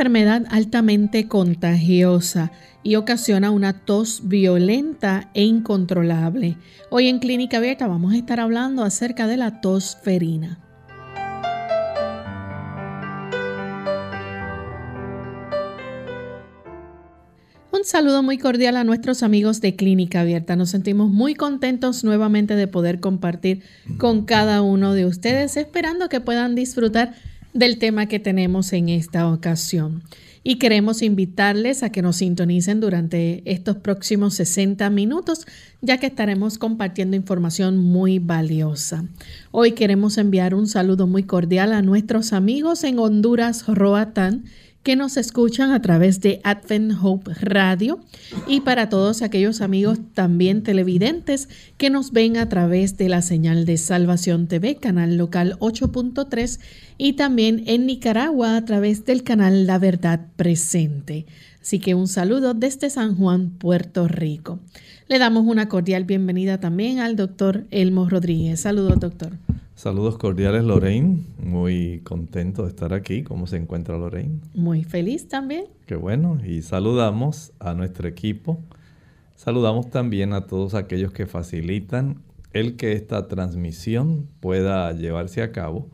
Enfermedad altamente contagiosa y ocasiona una tos violenta e incontrolable. Hoy en Clínica Abierta vamos a estar hablando acerca de la tos ferina. Un saludo muy cordial a nuestros amigos de Clínica Abierta. Nos sentimos muy contentos nuevamente de poder compartir con cada uno de ustedes, esperando que puedan disfrutar del tema que tenemos en esta ocasión. Y queremos invitarles a que nos sintonicen durante estos próximos 60 minutos, ya que estaremos compartiendo información muy valiosa. Hoy queremos enviar un saludo muy cordial a nuestros amigos en Honduras, Roatán, que nos escuchan a través de Advent Hope Radio y para todos aquellos amigos también televidentes que nos ven a través de la señal de Salvación TV, canal local 8.3 y también en Nicaragua a través del canal La Verdad Presente. Así que un saludo desde San Juan, Puerto Rico. Le damos una cordial bienvenida también al doctor Elmo Rodríguez. Saludos, doctor. Saludos cordiales, Lorraine. Muy contento de estar aquí. ¿Cómo se encuentra Lorraine? Muy feliz también. Qué bueno. Y saludamos a nuestro equipo. Saludamos también a todos aquellos que facilitan el que esta transmisión pueda llevarse a cabo.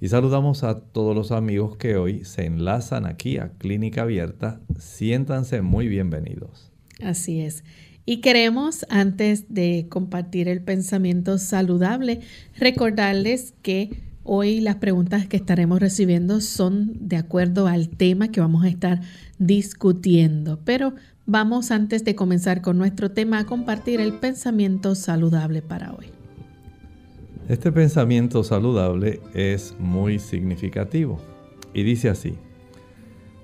Y saludamos a todos los amigos que hoy se enlazan aquí a Clínica Abierta. Siéntanse muy bienvenidos. Así es. Y queremos, antes de compartir el pensamiento saludable, recordarles que hoy las preguntas que estaremos recibiendo son de acuerdo al tema que vamos a estar discutiendo. Pero vamos, antes de comenzar con nuestro tema, a compartir el pensamiento saludable para hoy. Este pensamiento saludable es muy significativo y dice así.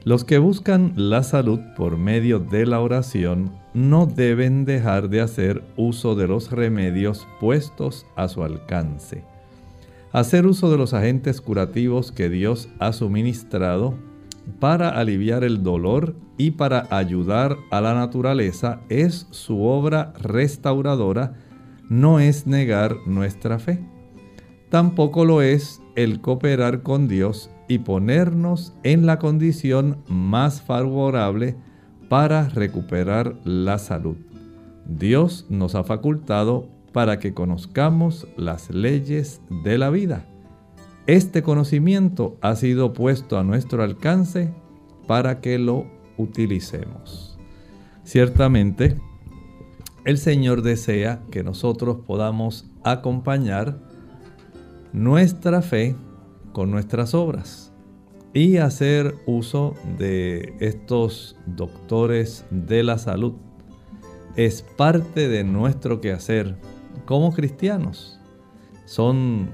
Los que buscan la salud por medio de la oración no deben dejar de hacer uso de los remedios puestos a su alcance. Hacer uso de los agentes curativos que Dios ha suministrado para aliviar el dolor y para ayudar a la naturaleza es su obra restauradora, no es negar nuestra fe. Tampoco lo es el cooperar con Dios y ponernos en la condición más favorable para recuperar la salud. Dios nos ha facultado para que conozcamos las leyes de la vida. Este conocimiento ha sido puesto a nuestro alcance para que lo utilicemos. Ciertamente, el Señor desea que nosotros podamos acompañar nuestra fe con nuestras obras y hacer uso de estos doctores de la salud. Es parte de nuestro quehacer como cristianos. Son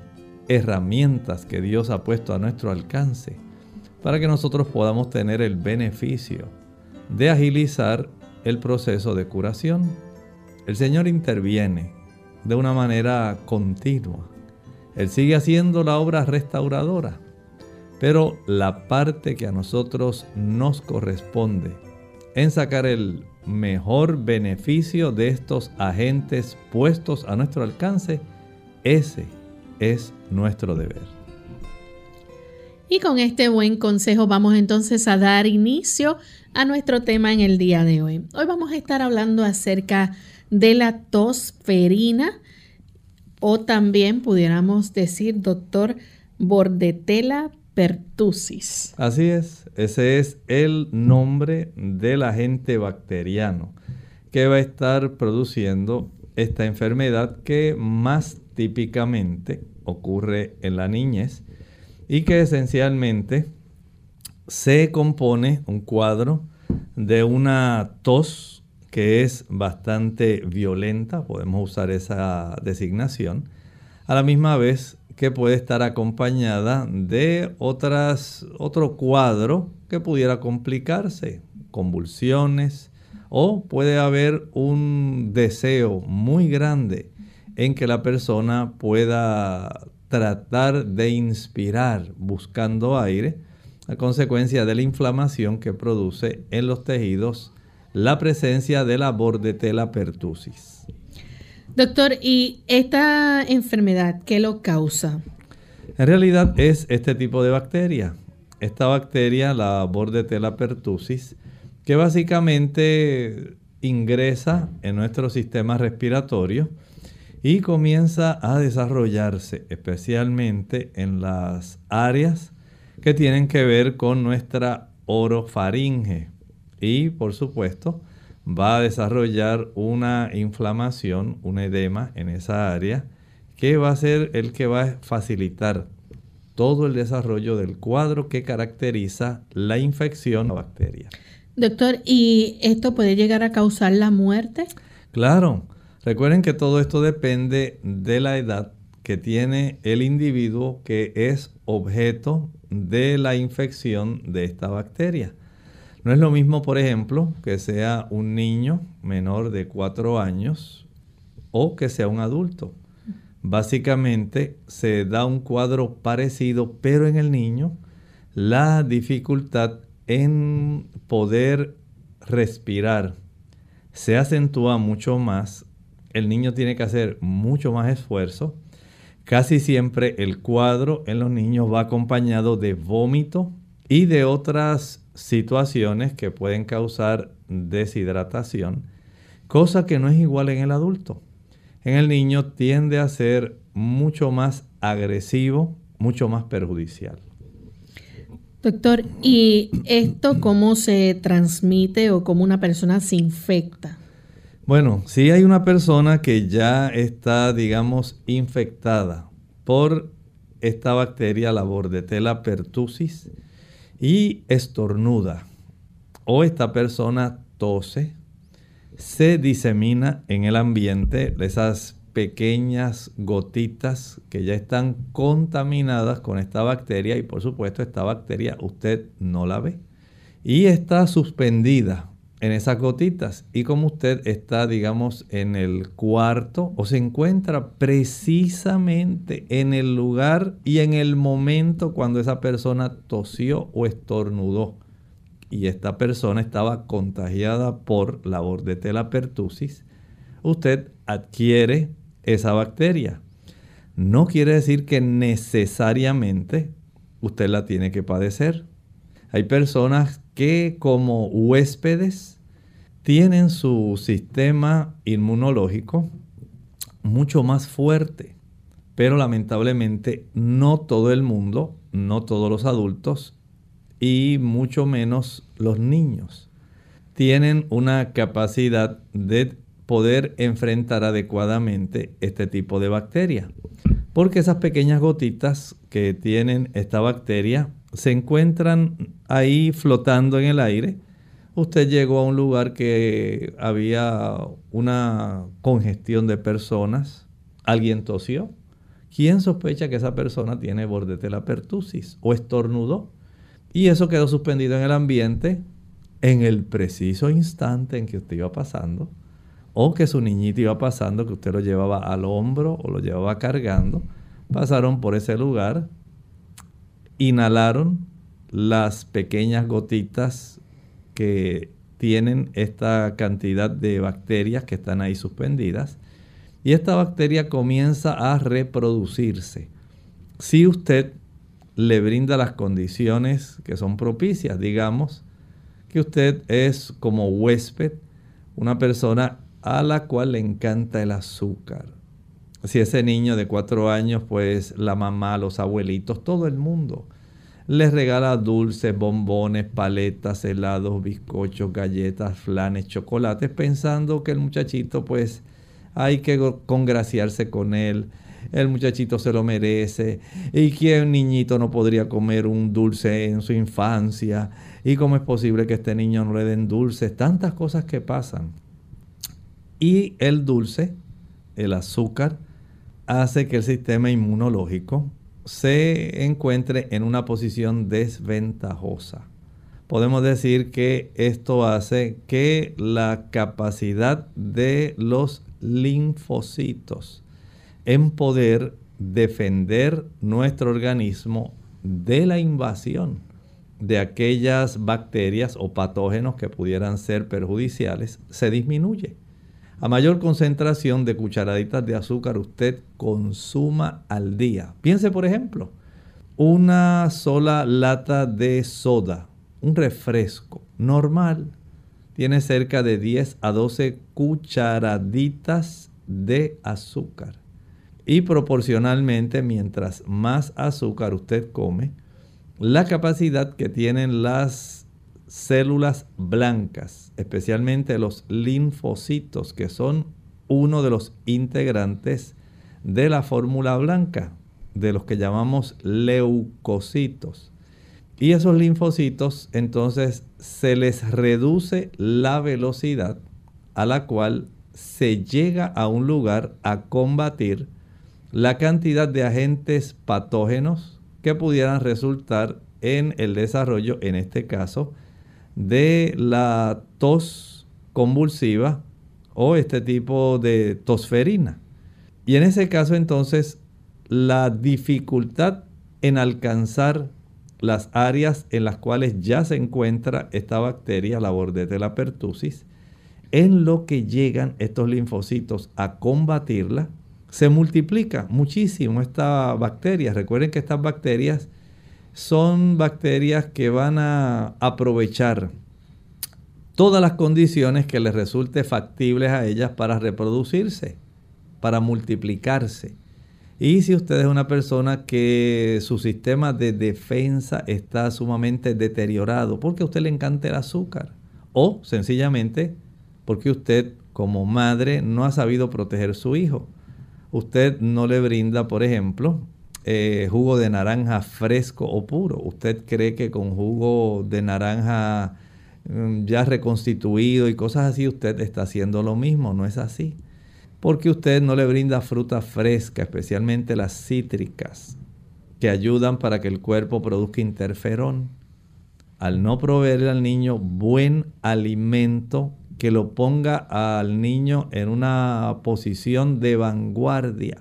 herramientas que Dios ha puesto a nuestro alcance para que nosotros podamos tener el beneficio de agilizar el proceso de curación. El Señor interviene de una manera continua él sigue haciendo la obra restauradora. Pero la parte que a nosotros nos corresponde en sacar el mejor beneficio de estos agentes puestos a nuestro alcance, ese es nuestro deber. Y con este buen consejo vamos entonces a dar inicio a nuestro tema en el día de hoy. Hoy vamos a estar hablando acerca de la tosferina o también pudiéramos decir, doctor, bordetela pertussis. Así es, ese es el nombre del agente bacteriano que va a estar produciendo esta enfermedad que más típicamente ocurre en la niñez y que esencialmente se compone un cuadro de una tos que es bastante violenta, podemos usar esa designación, a la misma vez que puede estar acompañada de otras, otro cuadro que pudiera complicarse, convulsiones, o puede haber un deseo muy grande en que la persona pueda tratar de inspirar buscando aire, a consecuencia de la inflamación que produce en los tejidos la presencia de la bordetela pertussis. Doctor, ¿y esta enfermedad qué lo causa? En realidad es este tipo de bacteria. Esta bacteria, la Bordetella pertussis, que básicamente ingresa en nuestro sistema respiratorio y comienza a desarrollarse especialmente en las áreas que tienen que ver con nuestra orofaringe y por supuesto va a desarrollar una inflamación, un edema en esa área que va a ser el que va a facilitar todo el desarrollo del cuadro que caracteriza la infección la bacteria. Doctor, ¿y esto puede llegar a causar la muerte? Claro. Recuerden que todo esto depende de la edad que tiene el individuo que es objeto de la infección de esta bacteria. No es lo mismo, por ejemplo, que sea un niño menor de 4 años o que sea un adulto. Básicamente se da un cuadro parecido, pero en el niño la dificultad en poder respirar se acentúa mucho más. El niño tiene que hacer mucho más esfuerzo. Casi siempre el cuadro en los niños va acompañado de vómito y de otras situaciones que pueden causar deshidratación, cosa que no es igual en el adulto. En el niño tiende a ser mucho más agresivo, mucho más perjudicial. Doctor, ¿y esto cómo se transmite o cómo una persona se infecta? Bueno, si hay una persona que ya está, digamos, infectada por esta bacteria, la Bordetella pertussis, y estornuda. O esta persona tose, se disemina en el ambiente esas pequeñas gotitas que ya están contaminadas con esta bacteria y por supuesto esta bacteria usted no la ve. Y está suspendida en esas gotitas y como usted está digamos en el cuarto o se encuentra precisamente en el lugar y en el momento cuando esa persona tosió o estornudó y esta persona estaba contagiada por la bordetela pertussis, usted adquiere esa bacteria. No quiere decir que necesariamente usted la tiene que padecer. Hay personas que como huéspedes tienen su sistema inmunológico mucho más fuerte, pero lamentablemente no todo el mundo, no todos los adultos y mucho menos los niños tienen una capacidad de poder enfrentar adecuadamente este tipo de bacteria. Porque esas pequeñas gotitas que tienen esta bacteria se encuentran ahí flotando en el aire. Usted llegó a un lugar que había una congestión de personas, alguien tosió. ¿Quién sospecha que esa persona tiene bordetela pertussis o estornudó? Y eso quedó suspendido en el ambiente en el preciso instante en que usted iba pasando, o que su niñito iba pasando, que usted lo llevaba al hombro o lo llevaba cargando, pasaron por ese lugar, inhalaron las pequeñas gotitas que tienen esta cantidad de bacterias que están ahí suspendidas y esta bacteria comienza a reproducirse. Si usted le brinda las condiciones que son propicias, digamos que usted es como huésped, una persona a la cual le encanta el azúcar. Si ese niño de cuatro años, pues la mamá, los abuelitos, todo el mundo les regala dulces, bombones, paletas, helados, bizcochos, galletas, flanes, chocolates, pensando que el muchachito pues hay que congraciarse con él, el muchachito se lo merece, y que un niñito no podría comer un dulce en su infancia, y cómo es posible que este niño no le den dulces, tantas cosas que pasan. Y el dulce, el azúcar, hace que el sistema inmunológico se encuentre en una posición desventajosa. Podemos decir que esto hace que la capacidad de los linfocitos en poder defender nuestro organismo de la invasión de aquellas bacterias o patógenos que pudieran ser perjudiciales se disminuye. A mayor concentración de cucharaditas de azúcar usted consuma al día. Piense, por ejemplo, una sola lata de soda, un refresco normal, tiene cerca de 10 a 12 cucharaditas de azúcar. Y proporcionalmente, mientras más azúcar usted come, la capacidad que tienen las células blancas, especialmente los linfocitos, que son uno de los integrantes de la fórmula blanca, de los que llamamos leucocitos. Y esos linfocitos entonces se les reduce la velocidad a la cual se llega a un lugar a combatir la cantidad de agentes patógenos que pudieran resultar en el desarrollo, en este caso, de la tos convulsiva o este tipo de tosferina. Y en ese caso entonces la dificultad en alcanzar las áreas en las cuales ya se encuentra esta bacteria, la Bordetella pertussis, en lo que llegan estos linfocitos a combatirla, se multiplica muchísimo esta bacteria. Recuerden que estas bacterias son bacterias que van a aprovechar todas las condiciones que les resulte factibles a ellas para reproducirse, para multiplicarse. Y si usted es una persona que su sistema de defensa está sumamente deteriorado, porque a usted le encanta el azúcar, o sencillamente porque usted como madre no ha sabido proteger a su hijo. Usted no le brinda, por ejemplo, eh, jugo de naranja fresco o puro. Usted cree que con jugo de naranja mm, ya reconstituido y cosas así, usted está haciendo lo mismo. No es así. Porque usted no le brinda fruta fresca, especialmente las cítricas, que ayudan para que el cuerpo produzca interferón. Al no proveerle al niño buen alimento que lo ponga al niño en una posición de vanguardia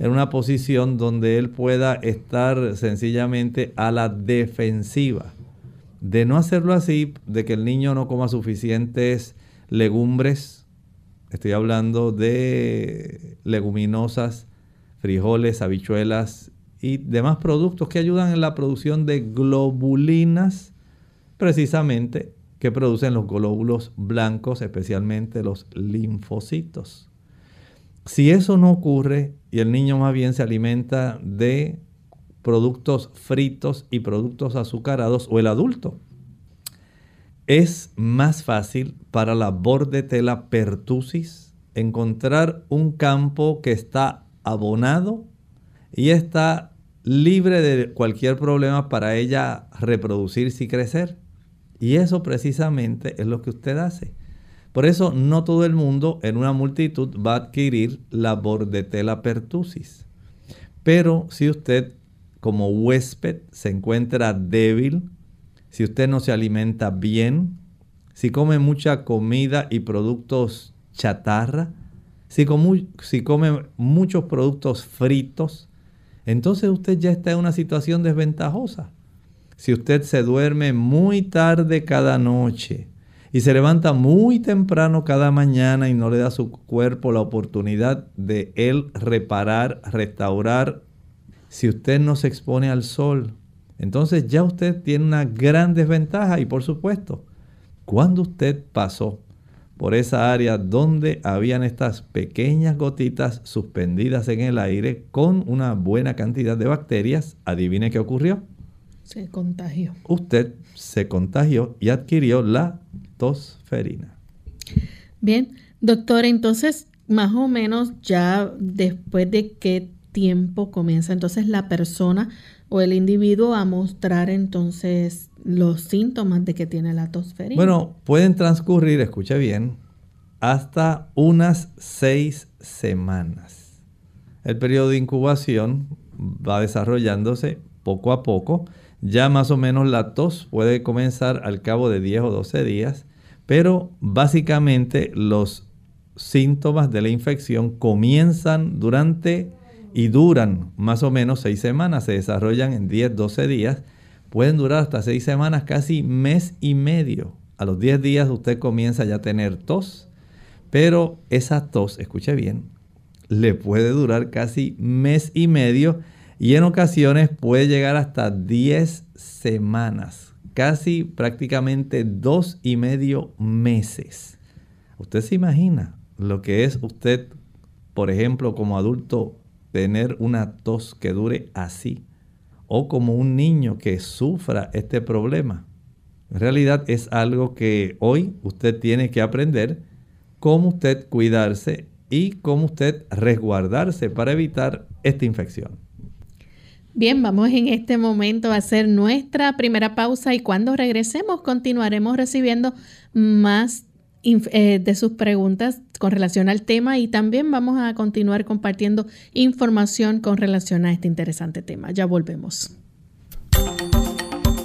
en una posición donde él pueda estar sencillamente a la defensiva. De no hacerlo así, de que el niño no coma suficientes legumbres, estoy hablando de leguminosas, frijoles, habichuelas y demás productos que ayudan en la producción de globulinas, precisamente que producen los glóbulos blancos, especialmente los linfocitos. Si eso no ocurre y el niño más bien se alimenta de productos fritos y productos azucarados o el adulto, es más fácil para la bordetela pertussis encontrar un campo que está abonado y está libre de cualquier problema para ella reproducirse y crecer. Y eso precisamente es lo que usted hace. Por eso no todo el mundo en una multitud va a adquirir la bordetela pertussis. Pero si usted como huésped se encuentra débil, si usted no se alimenta bien, si come mucha comida y productos chatarra, si, si come muchos productos fritos, entonces usted ya está en una situación desventajosa. Si usted se duerme muy tarde cada noche, y se levanta muy temprano cada mañana y no le da a su cuerpo la oportunidad de él reparar, restaurar, si usted no se expone al sol, entonces ya usted tiene una gran desventaja y por supuesto, cuando usted pasó por esa área donde habían estas pequeñas gotitas suspendidas en el aire con una buena cantidad de bacterias, adivine qué ocurrió. Se contagió. Usted se contagió y adquirió la tosferina. Bien, doctor, entonces más o menos ya después de qué tiempo comienza entonces la persona o el individuo a mostrar entonces los síntomas de que tiene la tosferina. Bueno, pueden transcurrir, escuche bien, hasta unas seis semanas. El periodo de incubación va desarrollándose poco a poco. Ya más o menos la tos puede comenzar al cabo de 10 o 12 días, pero básicamente los síntomas de la infección comienzan durante y duran más o menos 6 semanas, se desarrollan en 10, 12 días, pueden durar hasta 6 semanas, casi mes y medio. A los 10 días usted comienza ya a tener tos, pero esa tos, escuche bien, le puede durar casi mes y medio y en ocasiones puede llegar hasta 10 semanas, casi prácticamente dos y medio meses. Usted se imagina lo que es usted, por ejemplo, como adulto, tener una tos que dure así, o como un niño que sufra este problema. En realidad es algo que hoy usted tiene que aprender cómo usted cuidarse y cómo usted resguardarse para evitar esta infección. Bien, vamos en este momento a hacer nuestra primera pausa y cuando regresemos continuaremos recibiendo más eh, de sus preguntas con relación al tema y también vamos a continuar compartiendo información con relación a este interesante tema. Ya volvemos.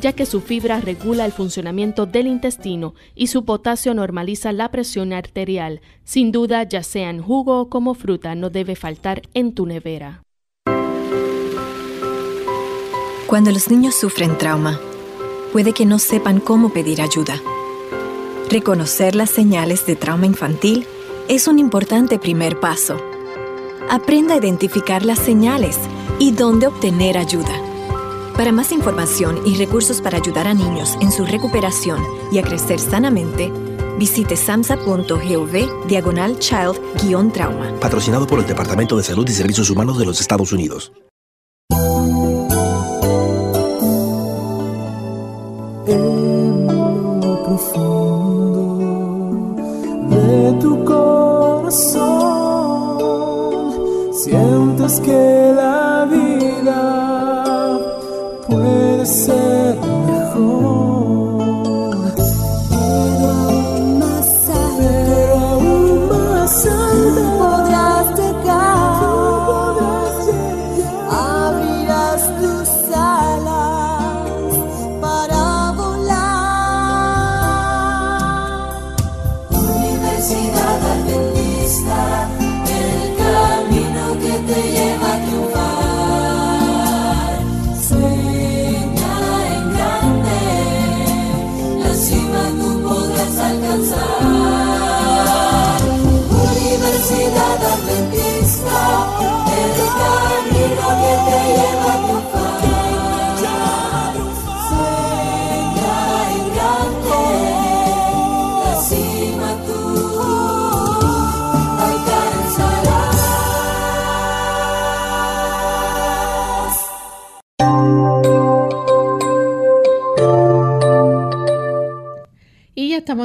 ya que su fibra regula el funcionamiento del intestino y su potasio normaliza la presión arterial. Sin duda, ya sea en jugo o como fruta, no debe faltar en tu nevera. Cuando los niños sufren trauma, puede que no sepan cómo pedir ayuda. Reconocer las señales de trauma infantil es un importante primer paso. Aprenda a identificar las señales y dónde obtener ayuda. Para más información y recursos para ayudar a niños en su recuperación y a crecer sanamente, visite samsa.gov diagonal child-trauma. Patrocinado por el Departamento de Salud y Servicios Humanos de los Estados Unidos. En lo profundo de tu corazón sientes que la vida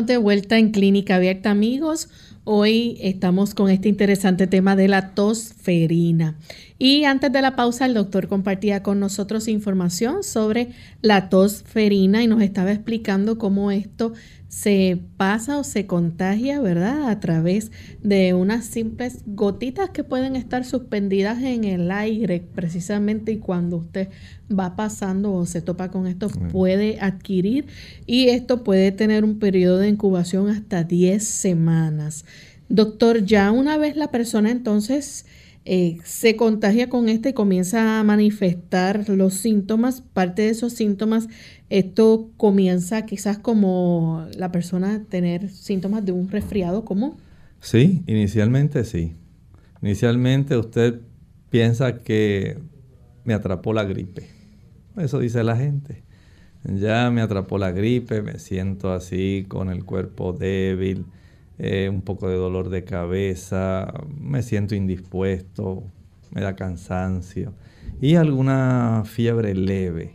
de vuelta en Clínica Abierta, amigos. Hoy estamos con este interesante tema de la tosferina. Y antes de la pausa, el doctor compartía con nosotros información sobre la tosferina y nos estaba explicando cómo esto se pasa o se contagia, ¿verdad? A través de unas simples gotitas que pueden estar suspendidas en el aire precisamente y cuando usted va pasando o se topa con esto puede adquirir y esto puede tener un periodo de incubación hasta 10 semanas. Doctor, ya una vez la persona entonces eh, se contagia con esto y comienza a manifestar los síntomas, parte de esos síntomas, esto comienza quizás como la persona tener síntomas de un resfriado común. Sí, inicialmente sí. Inicialmente usted piensa que me atrapó la gripe. Eso dice la gente. Ya me atrapó la gripe, me siento así con el cuerpo débil eh, un poco de dolor de cabeza, me siento indispuesto, me da cansancio y alguna fiebre leve.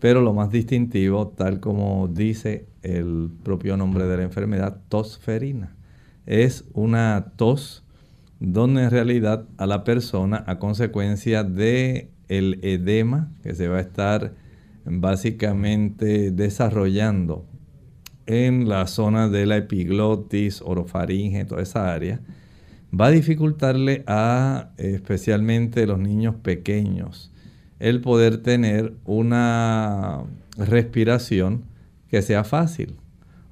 Pero lo más distintivo, tal como dice el propio nombre de la enfermedad, tosferina, es una tos donde en realidad a la persona a consecuencia de el edema que se va a estar básicamente desarrollando en la zona de la epiglotis, orofaringe, toda esa área, va a dificultarle a especialmente los niños pequeños el poder tener una respiración que sea fácil.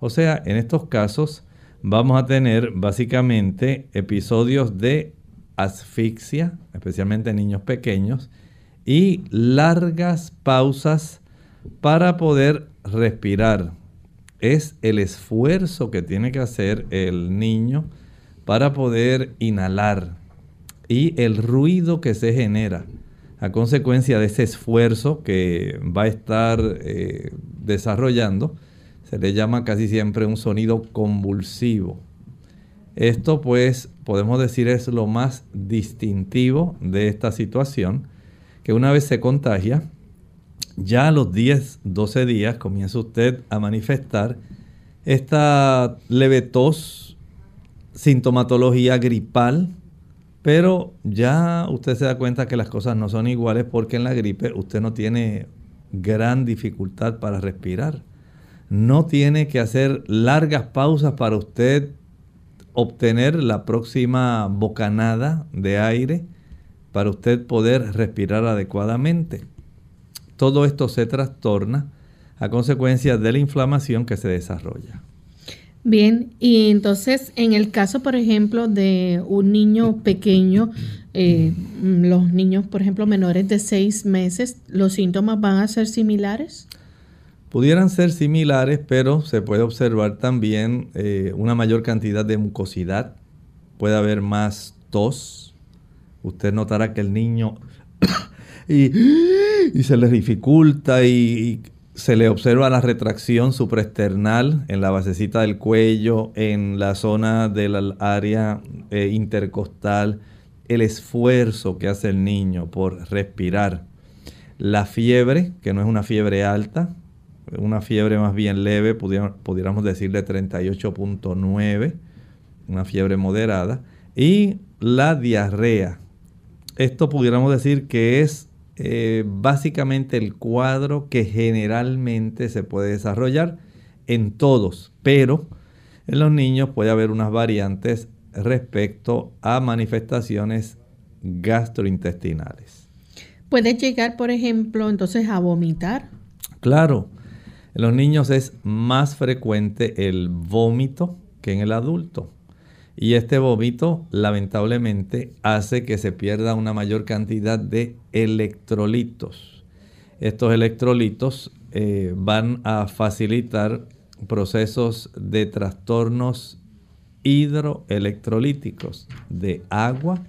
O sea, en estos casos vamos a tener básicamente episodios de asfixia, especialmente en niños pequeños, y largas pausas para poder respirar es el esfuerzo que tiene que hacer el niño para poder inhalar y el ruido que se genera a consecuencia de ese esfuerzo que va a estar eh, desarrollando, se le llama casi siempre un sonido convulsivo. Esto pues podemos decir es lo más distintivo de esta situación, que una vez se contagia, ya a los 10, 12 días comienza usted a manifestar esta leve tos, sintomatología gripal, pero ya usted se da cuenta que las cosas no son iguales porque en la gripe usted no tiene gran dificultad para respirar. No tiene que hacer largas pausas para usted obtener la próxima bocanada de aire para usted poder respirar adecuadamente todo esto se trastorna a consecuencia de la inflamación que se desarrolla. Bien, y entonces en el caso, por ejemplo, de un niño pequeño, eh, los niños, por ejemplo, menores de seis meses, ¿los síntomas van a ser similares? Pudieran ser similares, pero se puede observar también eh, una mayor cantidad de mucosidad, puede haber más tos. Usted notará que el niño y, se les dificulta y, se le observa la retracción supraesternal en la basecita del cuello, en la zona del área eh, intercostal, el esfuerzo que hace el niño por respirar. La fiebre, que no es una fiebre alta, una fiebre más bien leve, pudiéramos decir de 38.9, una fiebre moderada, y la diarrea. Esto pudiéramos decir que es eh, básicamente el cuadro que generalmente se puede desarrollar en todos, pero en los niños puede haber unas variantes respecto a manifestaciones gastrointestinales. ¿Puede llegar, por ejemplo, entonces a vomitar? Claro, en los niños es más frecuente el vómito que en el adulto. Y este vómito lamentablemente hace que se pierda una mayor cantidad de electrolitos. Estos electrolitos eh, van a facilitar procesos de trastornos hidroelectrolíticos de agua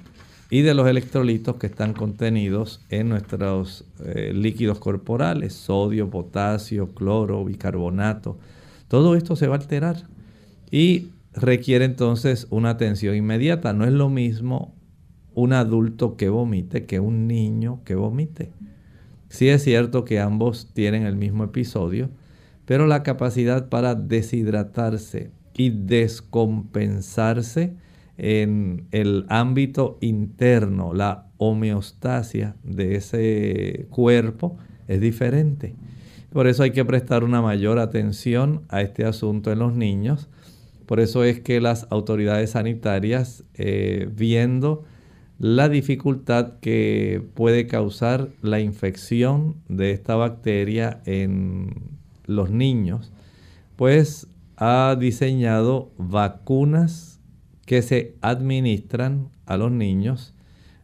y de los electrolitos que están contenidos en nuestros eh, líquidos corporales, sodio, potasio, cloro, bicarbonato. Todo esto se va a alterar y requiere entonces una atención inmediata. No es lo mismo un adulto que vomite que un niño que vomite. Sí es cierto que ambos tienen el mismo episodio, pero la capacidad para deshidratarse y descompensarse en el ámbito interno, la homeostasia de ese cuerpo es diferente. Por eso hay que prestar una mayor atención a este asunto en los niños. Por eso es que las autoridades sanitarias, eh, viendo la dificultad que puede causar la infección de esta bacteria en los niños, pues ha diseñado vacunas que se administran a los niños,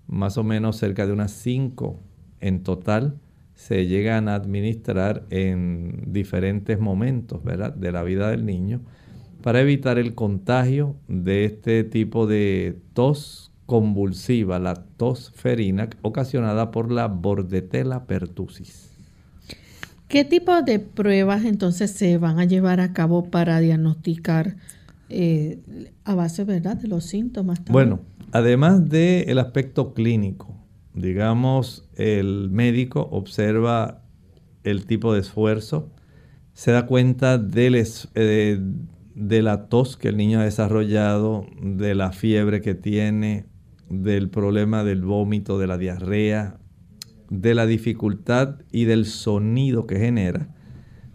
más o menos cerca de unas 5 en total, se llegan a administrar en diferentes momentos ¿verdad? de la vida del niño para evitar el contagio de este tipo de tos convulsiva, la tos ferina, ocasionada por la bordetela pertussis. ¿Qué tipo de pruebas entonces se van a llevar a cabo para diagnosticar eh, a base ¿verdad? de los síntomas? Bueno, además del aspecto clínico, digamos, el médico observa el tipo de esfuerzo, se da cuenta del, eh, de la tos que el niño ha desarrollado, de la fiebre que tiene, del problema del vómito, de la diarrea, de la dificultad y del sonido que genera.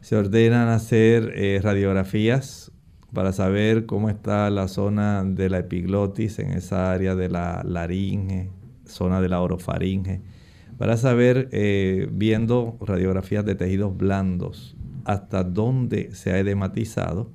Se ordenan hacer eh, radiografías para saber cómo está la zona de la epiglotis en esa área de la laringe, zona de la orofaringe, para saber, eh, viendo radiografías de tejidos blandos, hasta dónde se ha edematizado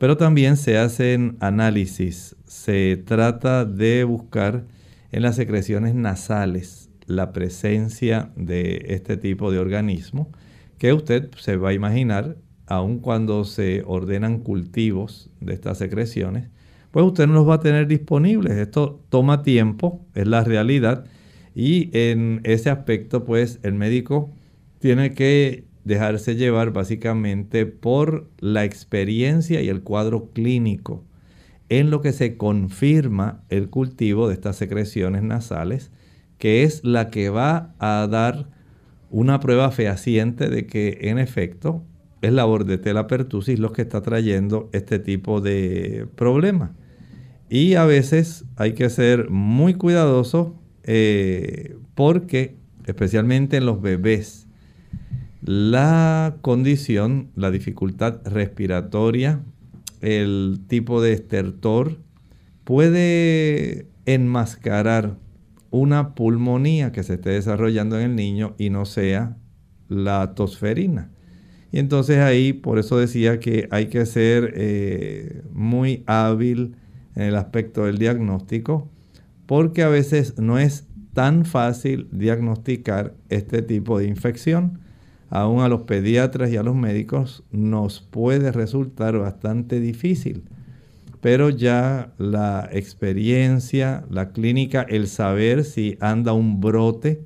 pero también se hacen análisis. Se trata de buscar en las secreciones nasales la presencia de este tipo de organismo que usted se va a imaginar, aun cuando se ordenan cultivos de estas secreciones, pues usted no los va a tener disponibles. Esto toma tiempo, es la realidad. Y en ese aspecto, pues el médico tiene que dejarse llevar básicamente por la experiencia y el cuadro clínico en lo que se confirma el cultivo de estas secreciones nasales, que es la que va a dar una prueba fehaciente de que en efecto es la bordetela pertussis lo que está trayendo este tipo de problema. Y a veces hay que ser muy cuidadoso eh, porque, especialmente en los bebés, la condición, la dificultad respiratoria, el tipo de estertor, puede enmascarar una pulmonía que se esté desarrollando en el niño y no sea la tosferina. Y entonces ahí, por eso decía que hay que ser eh, muy hábil en el aspecto del diagnóstico, porque a veces no es tan fácil diagnosticar este tipo de infección aún a los pediatras y a los médicos nos puede resultar bastante difícil. Pero ya la experiencia, la clínica, el saber si anda un brote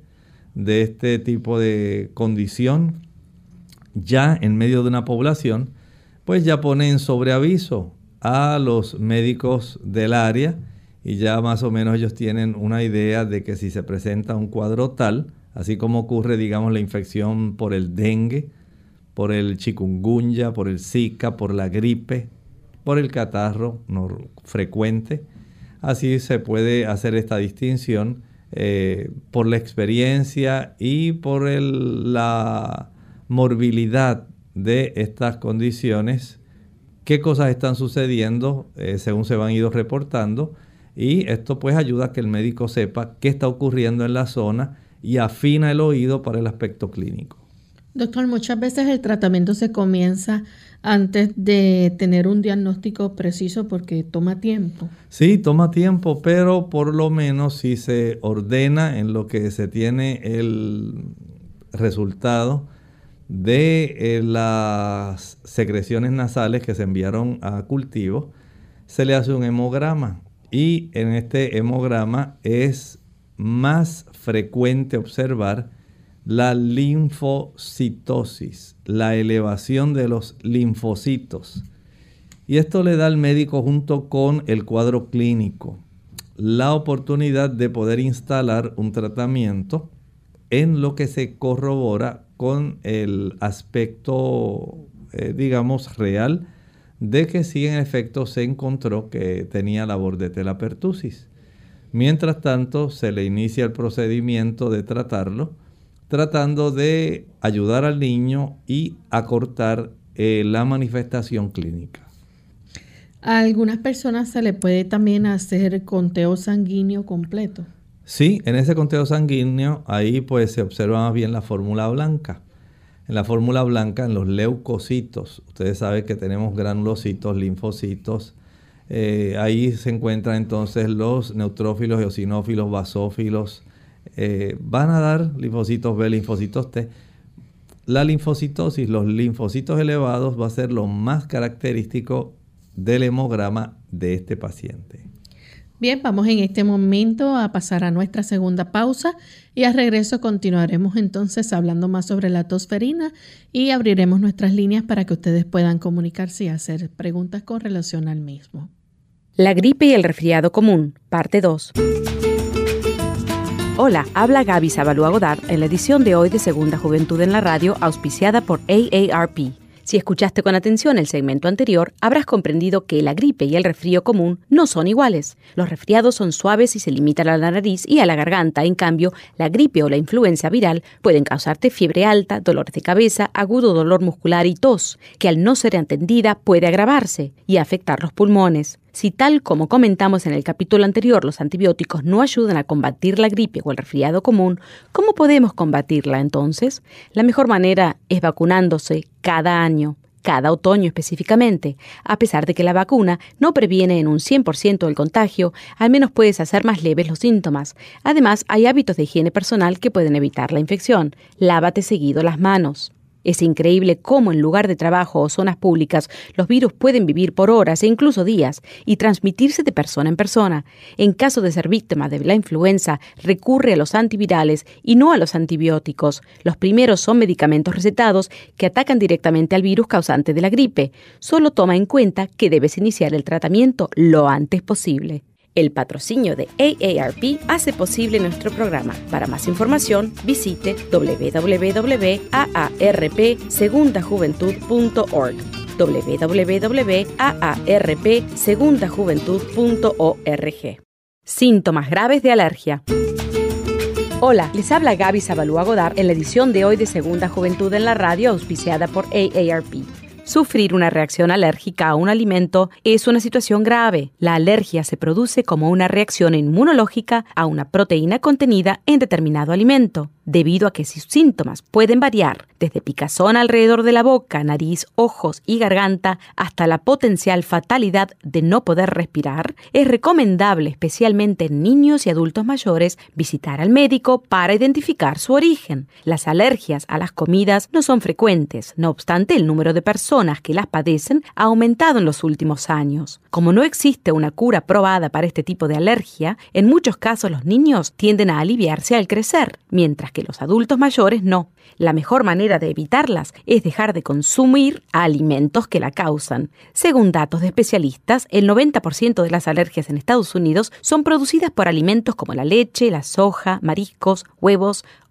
de este tipo de condición ya en medio de una población, pues ya pone en sobreaviso a los médicos del área y ya más o menos ellos tienen una idea de que si se presenta un cuadro tal, así como ocurre, digamos, la infección por el dengue, por el chikungunya, por el zika, por la gripe, por el catarro frecuente. Así se puede hacer esta distinción eh, por la experiencia y por la morbilidad de estas condiciones, qué cosas están sucediendo eh, según se van ido reportando. Y esto pues ayuda a que el médico sepa qué está ocurriendo en la zona y afina el oído para el aspecto clínico. Doctor, muchas veces el tratamiento se comienza antes de tener un diagnóstico preciso porque toma tiempo. Sí, toma tiempo, pero por lo menos si se ordena en lo que se tiene el resultado de eh, las secreciones nasales que se enviaron a cultivo, se le hace un hemograma y en este hemograma es más frecuente observar la linfocitosis, la elevación de los linfocitos. Y esto le da al médico junto con el cuadro clínico la oportunidad de poder instalar un tratamiento en lo que se corrobora con el aspecto, eh, digamos, real de que sí en efecto se encontró que tenía la bordetela pertussis. Mientras tanto, se le inicia el procedimiento de tratarlo tratando de ayudar al niño y acortar eh, la manifestación clínica. A algunas personas se le puede también hacer conteo sanguíneo completo. Sí, en ese conteo sanguíneo ahí pues se observa más bien la fórmula blanca. En la fórmula blanca, en los leucocitos, ustedes saben que tenemos granulocitos, linfocitos. Eh, ahí se encuentran entonces los neutrófilos, eosinófilos, basófilos. Eh, van a dar linfocitos B, linfocitos T. La linfocitosis, los linfocitos elevados, va a ser lo más característico del hemograma de este paciente. Bien, vamos en este momento a pasar a nuestra segunda pausa y a regreso continuaremos entonces hablando más sobre la tosferina y abriremos nuestras líneas para que ustedes puedan comunicarse y hacer preguntas con relación al mismo. La gripe y el resfriado común, parte 2. Hola, habla Gaby Zabalúa Godard en la edición de hoy de Segunda Juventud en la Radio, auspiciada por AARP. Si escuchaste con atención el segmento anterior, habrás comprendido que la gripe y el resfrío común no son iguales. Los resfriados son suaves y se limitan a la nariz y a la garganta. En cambio, la gripe o la influenza viral pueden causarte fiebre alta, dolores de cabeza, agudo dolor muscular y tos, que al no ser entendida puede agravarse y afectar los pulmones. Si tal como comentamos en el capítulo anterior los antibióticos no ayudan a combatir la gripe o el resfriado común, ¿cómo podemos combatirla entonces? La mejor manera es vacunándose cada año cada otoño específicamente. A pesar de que la vacuna no previene en un 100% el contagio, al menos puedes hacer más leves los síntomas. Además, hay hábitos de higiene personal que pueden evitar la infección. Lávate seguido las manos. Es increíble cómo en lugar de trabajo o zonas públicas los virus pueden vivir por horas e incluso días y transmitirse de persona en persona. En caso de ser víctima de la influenza, recurre a los antivirales y no a los antibióticos. Los primeros son medicamentos recetados que atacan directamente al virus causante de la gripe. Solo toma en cuenta que debes iniciar el tratamiento lo antes posible. El patrocinio de AARP hace posible nuestro programa. Para más información, visite www.aarpsegundajuventud.org www.aarpsegundajuventud.org Síntomas graves de alergia. Hola, les habla Gaby Zabalúa Godard en la edición de hoy de Segunda Juventud en la Radio, auspiciada por AARP. Sufrir una reacción alérgica a un alimento es una situación grave. La alergia se produce como una reacción inmunológica a una proteína contenida en determinado alimento debido a que sus síntomas pueden variar desde picazón alrededor de la boca, nariz, ojos y garganta hasta la potencial fatalidad de no poder respirar, es recomendable, especialmente en niños y adultos mayores, visitar al médico para identificar su origen. Las alergias a las comidas no son frecuentes, no obstante el número de personas que las padecen ha aumentado en los últimos años. Como no existe una cura probada para este tipo de alergia, en muchos casos los niños tienden a aliviarse al crecer, mientras que los adultos mayores no. La mejor manera de evitarlas es dejar de consumir alimentos que la causan. Según datos de especialistas, el 90% de las alergias en Estados Unidos son producidas por alimentos como la leche, la soja, mariscos, huevos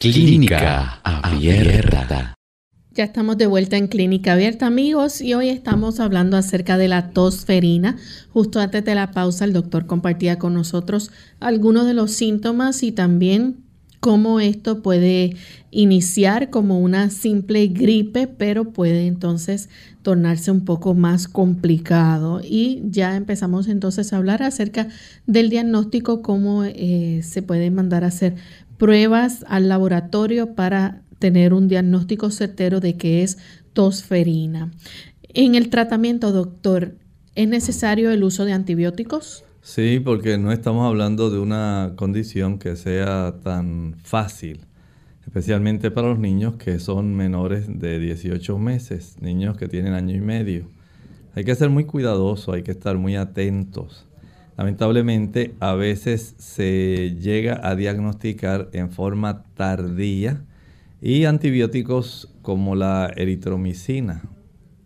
Clínica Abierta. Ya estamos de vuelta en Clínica Abierta, amigos, y hoy estamos hablando acerca de la tosferina. Justo antes de la pausa, el doctor compartía con nosotros algunos de los síntomas y también cómo esto puede iniciar como una simple gripe, pero puede entonces tornarse un poco más complicado. Y ya empezamos entonces a hablar acerca del diagnóstico, cómo eh, se puede mandar a hacer pruebas al laboratorio para tener un diagnóstico certero de que es tosferina. En el tratamiento, doctor, ¿es necesario el uso de antibióticos? Sí, porque no estamos hablando de una condición que sea tan fácil, especialmente para los niños que son menores de 18 meses, niños que tienen año y medio. Hay que ser muy cuidadosos, hay que estar muy atentos. Lamentablemente, a veces se llega a diagnosticar en forma tardía Y antibióticos como la eritromicina,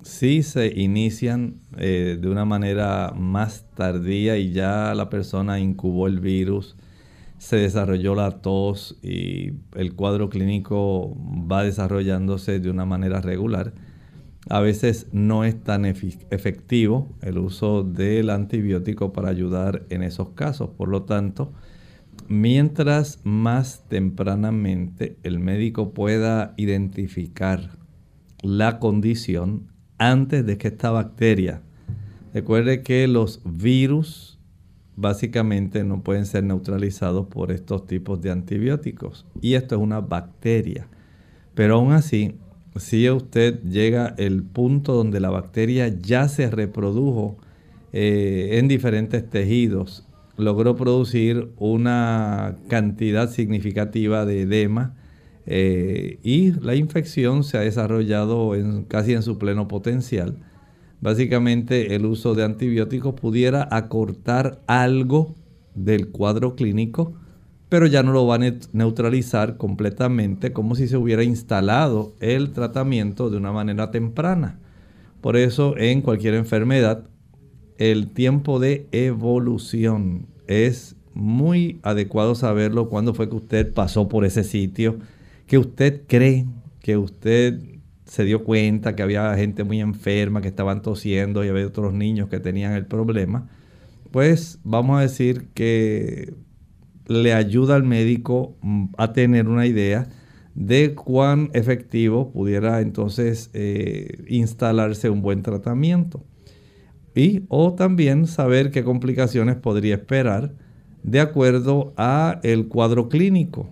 sí se inician eh, de una manera más tardía y ya la persona incubó el virus, se desarrolló la tos y el cuadro clínico va desarrollándose de una manera regular. A veces no es tan efectivo el uso del antibiótico para ayudar en esos casos. Por lo tanto, mientras más tempranamente el médico pueda identificar la condición antes de que esta bacteria, recuerde que los virus básicamente no pueden ser neutralizados por estos tipos de antibióticos y esto es una bacteria. Pero aún así, si usted llega al punto donde la bacteria ya se reprodujo eh, en diferentes tejidos, logró producir una cantidad significativa de edema eh, y la infección se ha desarrollado casi en su pleno potencial. Básicamente el uso de antibióticos pudiera acortar algo del cuadro clínico, pero ya no lo va a neutralizar completamente como si se hubiera instalado el tratamiento de una manera temprana. Por eso en cualquier enfermedad el tiempo de evolución es muy adecuado saberlo cuando fue que usted pasó por ese sitio, que usted cree que usted se dio cuenta que había gente muy enferma, que estaban tosiendo y había otros niños que tenían el problema, pues vamos a decir que le ayuda al médico mm, a tener una idea de cuán efectivo pudiera entonces eh, instalarse un buen tratamiento. Y o también saber qué complicaciones podría esperar de acuerdo a el cuadro clínico,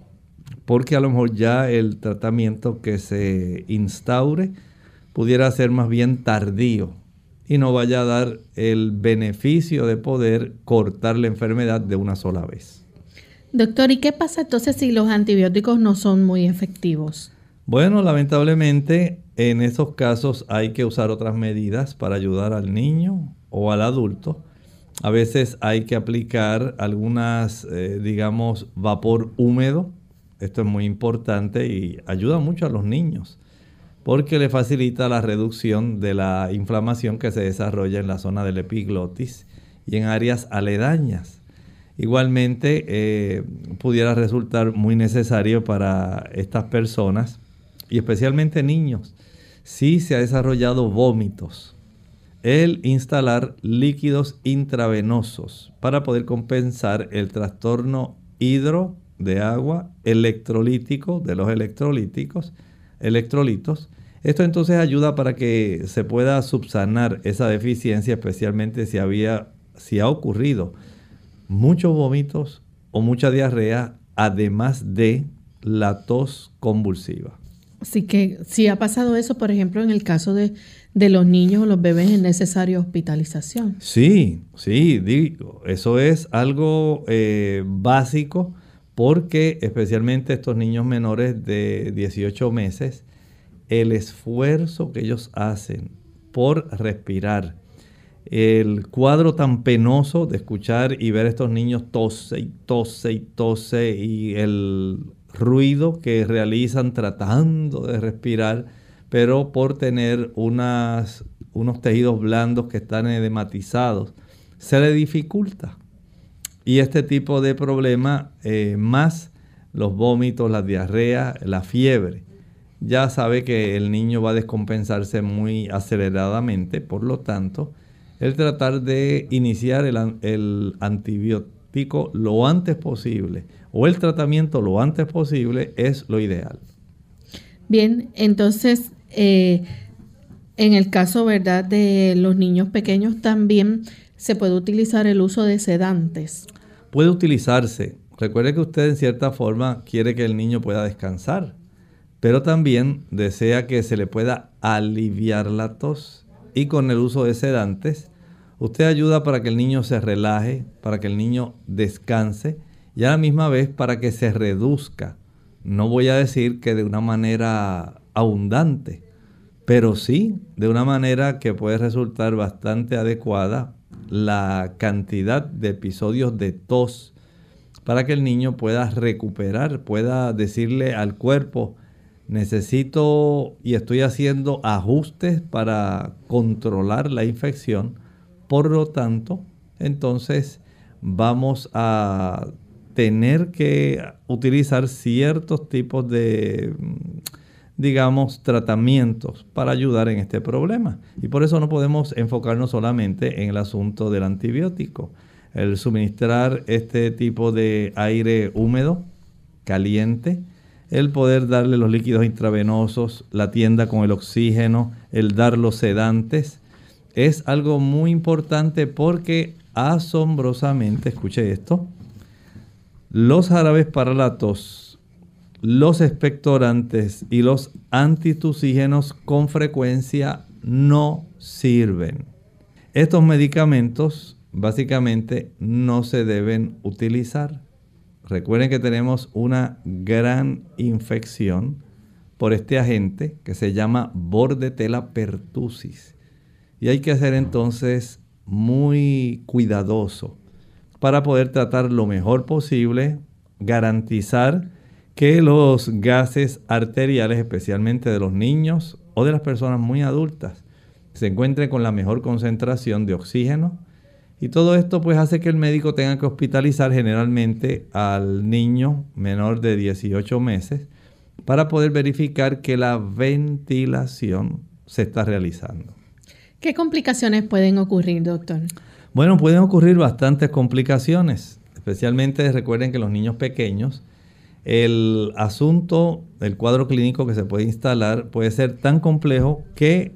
porque a lo mejor ya el tratamiento que se instaure pudiera ser más bien tardío y no vaya a dar el beneficio de poder cortar la enfermedad de una sola vez. Doctor, ¿y qué pasa entonces si los antibióticos no son muy efectivos? Bueno, lamentablemente en esos casos hay que usar otras medidas para ayudar al niño o al adulto. A veces hay que aplicar algunas, eh, digamos, vapor húmedo. Esto es muy importante y ayuda mucho a los niños porque le facilita la reducción de la inflamación que se desarrolla en la zona del epiglotis y en áreas aledañas. Igualmente, eh, pudiera resultar muy necesario para estas personas, y especialmente niños, si se ha desarrollado vómitos, el instalar líquidos intravenosos para poder compensar el trastorno hidro de agua electrolítico, de los electrolíticos, electrolitos. Esto entonces ayuda para que se pueda subsanar esa deficiencia, especialmente si había, si ha ocurrido muchos vómitos o mucha diarrea, además de la tos convulsiva. Así que si ha pasado eso, por ejemplo, en el caso de, los niños o los bebés, es necesaria hospitalización. Sí, sí, digo, eso es algo eh, básico porque especialmente estos niños menores de 18 meses, el esfuerzo que ellos hacen por respirar, el cuadro tan penoso de escuchar y ver a estos niños tose y tose y tose y el ruido que realizan tratando de respirar, pero por tener unas, unos tejidos blandos que están edematizados, se le dificulta. Y este tipo de problema, eh, más los vómitos, la diarrea, la fiebre, ya sabe que el niño va a descompensarse muy aceleradamente, por lo tanto, el tratar de iniciar el, antibiótico lo antes posible o el tratamiento lo antes posible es lo ideal. Bien, entonces, eh, en el caso, ¿verdad?, de los niños pequeños también se puede utilizar el uso de sedantes. Puede utilizarse. Recuerde que usted en cierta forma quiere que el niño pueda descansar, pero también desea que se le pueda aliviar la tos. Y con el uso de sedantes Usted ayuda para que el niño se relaje, para que el niño descanse y a la misma vez para que se reduzca. No voy a decir que de una manera abundante, pero sí de una manera que puede resultar bastante adecuada la cantidad de episodios de tos para que el niño pueda recuperar, pueda decirle al cuerpo, necesito y estoy haciendo ajustes para controlar la infección. Por lo tanto, entonces vamos a tener que utilizar ciertos tipos de, digamos, tratamientos para ayudar en este problema. Y por eso no podemos enfocarnos solamente en el asunto del antibiótico. El suministrar este tipo de aire húmedo, caliente, el poder darle los líquidos intravenosos, la tienda con el oxígeno, el dar los sedantes, es algo muy importante porque asombrosamente, escuche esto, los jarabes para la tos, los expectorantes y los antitusígenos con frecuencia no sirven. Estos medicamentos básicamente no se deben utilizar. Recuerden que tenemos una gran infección por este agente que se llama Bordetella pertussis. Y hay que ser entonces muy cuidadoso para poder tratar lo mejor posible, garantizar que los gases arteriales, especialmente de los niños o de las personas muy adultas, se encuentren con la mejor concentración de oxígeno, y todo esto pues hace que el médico tenga que hospitalizar generalmente al niño menor de 18 meses para poder verificar que la ventilación se está realizando. ¿Qué complicaciones pueden ocurrir, doctor? Bueno, pueden ocurrir bastantes complicaciones, especialmente recuerden que los niños pequeños, el asunto, el cuadro clínico que se puede instalar puede ser tan complejo que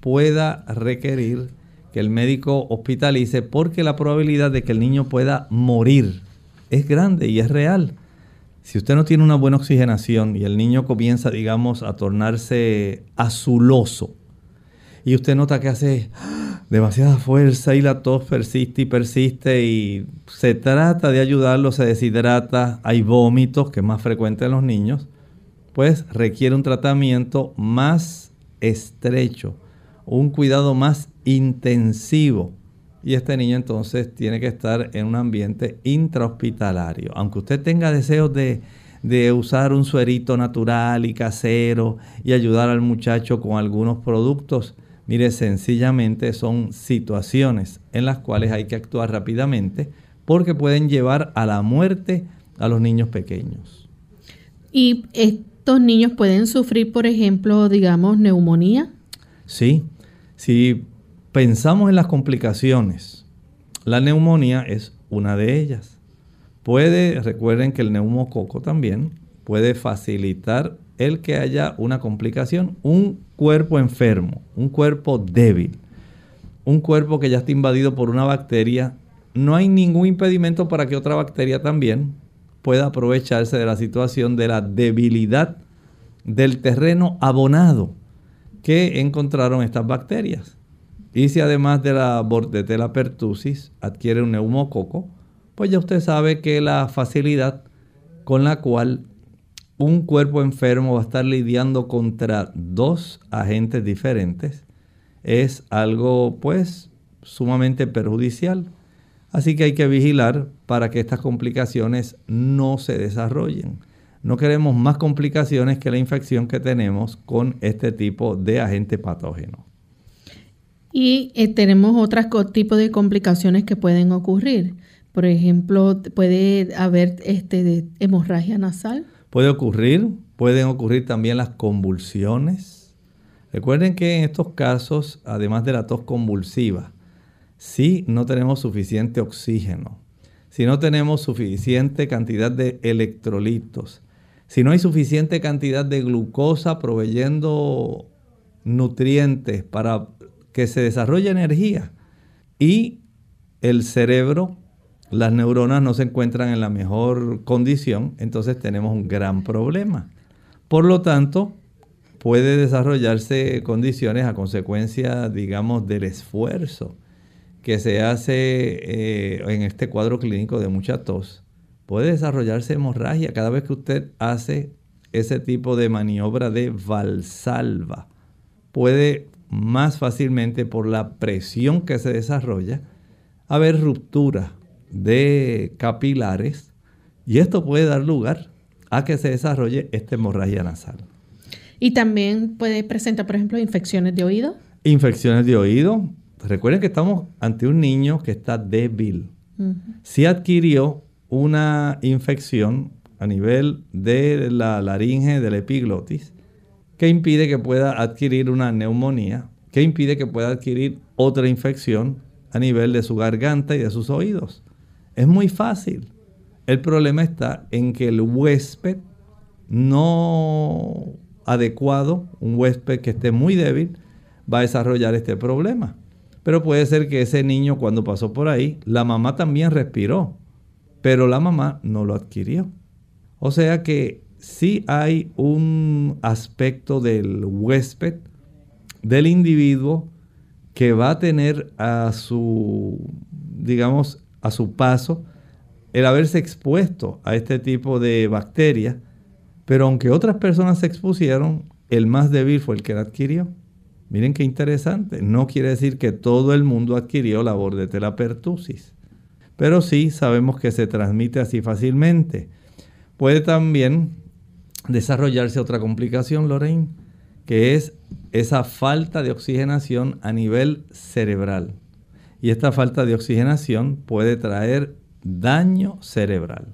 pueda requerir el médico hospitalice porque la probabilidad de que el niño pueda morir es grande y es real. Si usted no tiene una buena oxigenación y el niño comienza, digamos, a tornarse azuloso y usted nota que hace demasiada fuerza y la tos persiste y persiste y se trata de ayudarlo, se deshidrata, hay vómitos, que es más frecuente en los niños, pues requiere un tratamiento más estrecho, un cuidado más intensivo. Y este niño entonces tiene que estar en un ambiente intrahospitalario. Aunque usted tenga deseos de, de usar un suerito natural y casero y ayudar al muchacho con algunos productos, mire, sencillamente son situaciones en las cuales hay que actuar rápidamente porque pueden llevar a la muerte a los niños pequeños. ¿Y estos niños pueden sufrir, por ejemplo, digamos, neumonía? Sí, si pensamos en las complicaciones, la neumonía es una de ellas. Puede, recuerden que el neumococo también puede facilitar el que haya una complicación, un cuerpo enfermo, un cuerpo débil, un cuerpo que ya está invadido por una bacteria, no hay ningún impedimento para que otra bacteria también pueda aprovecharse de la situación de la debilidad del terreno abonado que encontraron estas bacterias. Y si además de la bordetella pertussis adquiere un neumococo, pues ya usted sabe que la facilidad con la cual un cuerpo enfermo va a estar lidiando contra dos agentes diferentes es algo pues sumamente perjudicial. Así que hay que vigilar para que estas complicaciones no se desarrollen. No queremos más complicaciones que la infección que tenemos con este tipo de agente patógeno. Y eh, tenemos otros tipos de complicaciones que pueden ocurrir. Por ejemplo, puede haber este, hemorragia nasal. Puede ocurrir, pueden ocurrir también las convulsiones. Recuerden que en estos casos, además de la tos convulsiva, si no tenemos suficiente oxígeno, si no tenemos suficiente cantidad de electrolitos, si no hay suficiente cantidad de glucosa proveyendo nutrientes para que se desarrolle energía y el cerebro, las neuronas no se encuentran en la mejor condición, entonces tenemos un gran problema. Por lo tanto, puede desarrollarse condiciones a consecuencia, digamos, del esfuerzo que se hace eh, en este cuadro clínico de mucha tos puede desarrollarse hemorragia cada vez que usted hace ese tipo de maniobra de valsalva. Puede más fácilmente por la presión que se desarrolla haber ruptura de capilares y esto puede dar lugar a que se desarrolle esta hemorragia nasal. Y también puede presentar, por ejemplo, infecciones de oído. Infecciones de oído. Recuerden que estamos ante un niño que está débil. Si adquirió una infección a nivel de la laringe, de la epiglotis, que impide que pueda adquirir una neumonía, que impide que pueda adquirir otra infección a nivel de su garganta y de sus oídos. Es muy fácil. El problema está en que el huésped no adecuado, un huésped que esté muy débil, va a desarrollar este problema. Pero puede ser que ese niño cuando pasó por ahí, la mamá también respiró, pero la mamá no lo adquirió. O sea que sí hay un aspecto del huésped, del individuo, que va a tener a su, digamos, a su paso el haberse expuesto a este tipo de bacterias, pero aunque otras personas se expusieron, el más débil fue el que la adquirió. Miren qué interesante. No quiere decir que todo el mundo adquirió la bordetela pertussis, pero sí sabemos que se transmite así fácilmente. Puede también desarrollarse otra complicación, Lorraine, que es esa falta de oxigenación a nivel cerebral. Y esta falta de oxigenación puede traer daño cerebral.